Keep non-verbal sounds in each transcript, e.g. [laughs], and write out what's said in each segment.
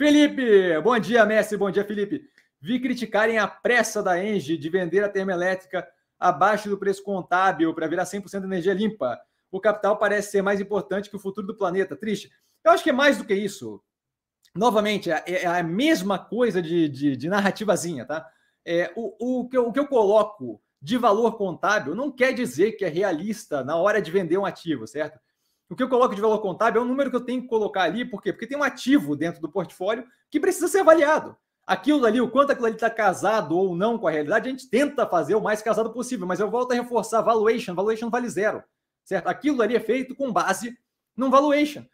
Felipe, bom dia, Messi, bom dia, Felipe. Vi criticarem a pressa da Engie de vender a termoelétrica abaixo do preço contábil para virar 100% de energia limpa. O capital parece ser mais importante que o futuro do planeta. Triste. Eu acho que é mais do que isso. Novamente, é, é a mesma coisa de, de, de narrativazinha, tá? É, o, o, que eu, o que eu coloco de valor contábil não quer dizer que é realista na hora de vender um ativo, certo? O que eu coloco de valor contábil é um número que eu tenho que colocar ali, por quê? Porque tem um ativo dentro do portfólio que precisa ser avaliado. Aquilo ali, o quanto aquilo ali está casado ou não com a realidade, a gente tenta fazer o mais casado possível, mas eu volto a reforçar valuation, valuation vale zero, certo? Aquilo ali é feito com base num valuation.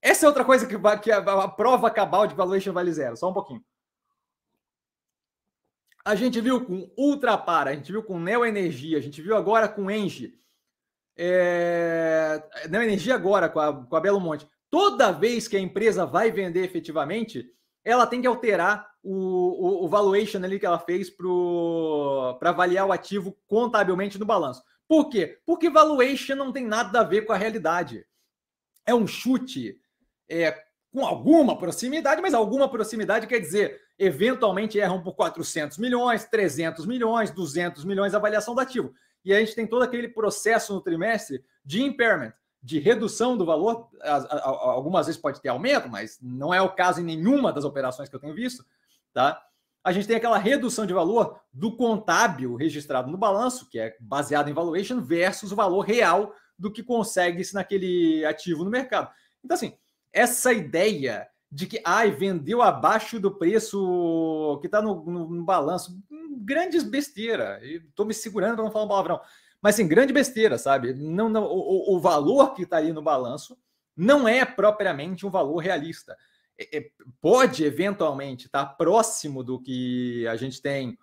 Essa é outra coisa que, que a, a prova cabal de valuation vale zero, só um pouquinho. A gente viu com Ultrapar, a gente viu com Neo Energia, a gente viu agora com Engie. É... Neo Energia agora com a, com a Belo Monte. Toda vez que a empresa vai vender efetivamente, ela tem que alterar o, o, o valuation ali que ela fez para avaliar o ativo contabilmente no balanço. Por quê? Porque valuation não tem nada a ver com a realidade. É um chute é, com alguma proximidade, mas alguma proximidade quer dizer eventualmente erram por 400 milhões, 300 milhões, 200 milhões a avaliação do ativo. E a gente tem todo aquele processo no trimestre de impairment, de redução do valor. Algumas vezes pode ter aumento, mas não é o caso em nenhuma das operações que eu tenho visto. Tá? A gente tem aquela redução de valor do contábil registrado no balanço, que é baseado em valuation, versus o valor real do que consegue-se naquele ativo no mercado. Então, assim, essa ideia de que ai, vendeu abaixo do preço que está no, no, no, balanço. Grandes besteira. Estou me segurando para não falar um palavrão. Mas sim, grande besteira, sabe? Não, não, o, o valor que está ali no balanço não é propriamente um valor realista. É, é, pode eventualmente estar tá próximo do que a gente tem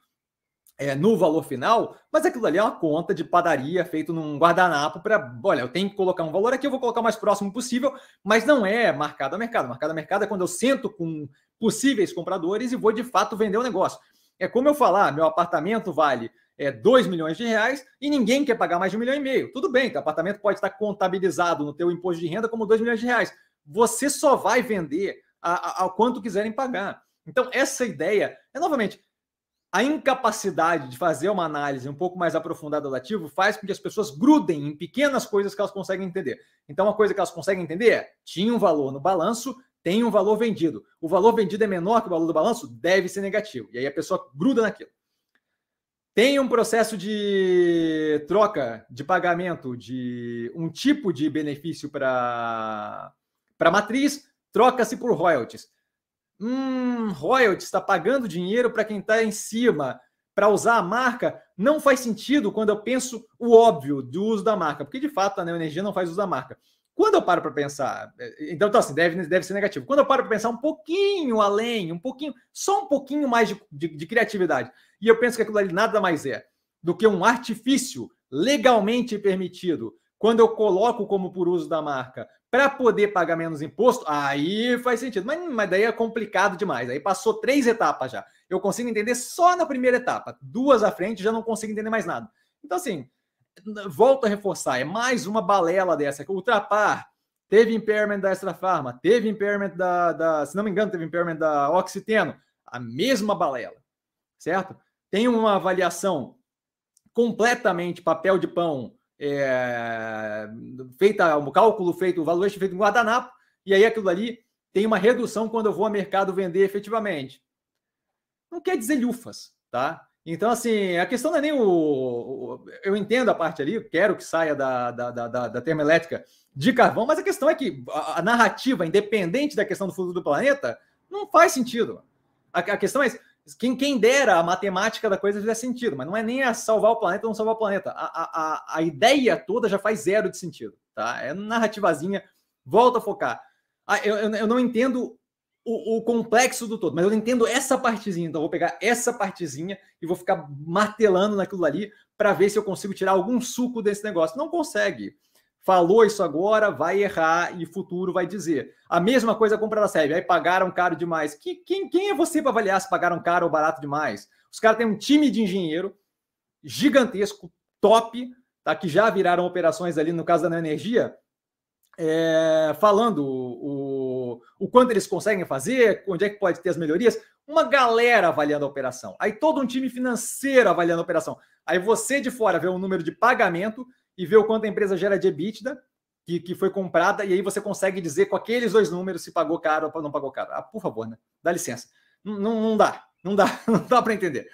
é, no valor final, mas aquilo ali é uma conta de padaria feito num guardanapo para, olha, eu tenho que colocar um valor aqui, eu vou colocar o mais próximo possível, mas não é marcado a mercado. Marcado a mercado é quando eu sento com possíveis compradores e vou de fato vender o negócio. É como eu falar, meu apartamento vale é, 2 milhões de reais e ninguém quer pagar mais de um milhão e meio. Tudo bem, o apartamento pode estar contabilizado no teu imposto de renda como 2 milhões de reais. Você só vai vender a, a, a quanto quiserem pagar. Então, essa ideia é, novamente, a incapacidade de fazer uma análise um pouco mais aprofundada do ativo faz com que as pessoas grudem em pequenas coisas que elas conseguem entender. Então, uma coisa que elas conseguem entender é: tinha um valor no balanço, tem um valor vendido. O valor vendido é menor que o valor do balanço, deve ser negativo. E aí a pessoa gruda naquilo. Tem um processo de troca de pagamento de um tipo de benefício para a matriz, troca-se por royalties. Hum, royalties está pagando dinheiro para quem está em cima para usar a marca. Não faz sentido quando eu penso o óbvio do uso da marca, porque de fato a Neoenergia não faz uso da marca. Quando eu paro para pensar, eh, então, então assim, deve, deve ser negativo. Quando eu paro para pensar um pouquinho além, um pouquinho, só um pouquinho mais de, de, de criatividade, e eu penso que aquilo ali nada mais é do que um artifício legalmente permitido, quando eu coloco como por uso da marca para poder pagar menos imposto, aí faz sentido. Mas, mas daí é complicado demais. Aí passou três etapas já. Eu consigo entender só na primeira etapa. Duas à frente já não consigo entender mais nada. Então, assim, volto a reforçar, é mais uma balela dessa. Ultrapar, teve impairment da Extra Farma, teve impairment da, da, se não me engano, teve impairment da Oxiteno, a mesma balela, certo? Tem uma avaliação completamente papel de pão é, feita um cálculo feito, o valuation feito em guardanapo, e aí aquilo ali tem uma redução quando eu vou ao mercado vender efetivamente. Não quer dizer lufas, tá? Então, assim, a questão não é nem o. o eu entendo a parte ali, quero que saia da, da, da, da termoelétrica de carvão, mas a questão é que a, a, narrativa, independente da questão do futuro do planeta, não faz sentido. A, a questão é quem, quem dera a matemática da coisa fizesse sentido, mas não é nem a salvar o planeta ou não salvar o planeta. A, a, a ideia toda já faz zero de sentido, tá? É narrativazinha, volta a focar. Ah, eu, eu, não entendo o, o, complexo do todo, mas eu entendo essa partezinha. Então, vou pegar essa partezinha e vou ficar martelando naquilo ali para ver se eu consigo tirar algum suco desse negócio. Não consegue falou isso agora, vai errar e futuro vai dizer. A mesma coisa a compra da SEB, aí pagaram caro demais. Que, quem, quem é você para avaliar se pagaram caro ou barato demais? Os caras têm um time de engenheiro gigantesco, top, tá? que já viraram operações ali no caso da Energia, é, falando o, o, o quanto eles conseguem fazer, onde é que pode ter as melhorias. Uma galera avaliando a operação. Aí todo um time financeiro avaliando a operação. Aí você de fora vê o número de pagamento e vê o quanto a empresa gera de EBITDA, que, que foi comprada, e aí você consegue dizer com aqueles dois números se pagou caro ou não pagou caro. Ah, por favor, né? Dá licença. Não, não dá, não dá, não dá [laughs] para entender.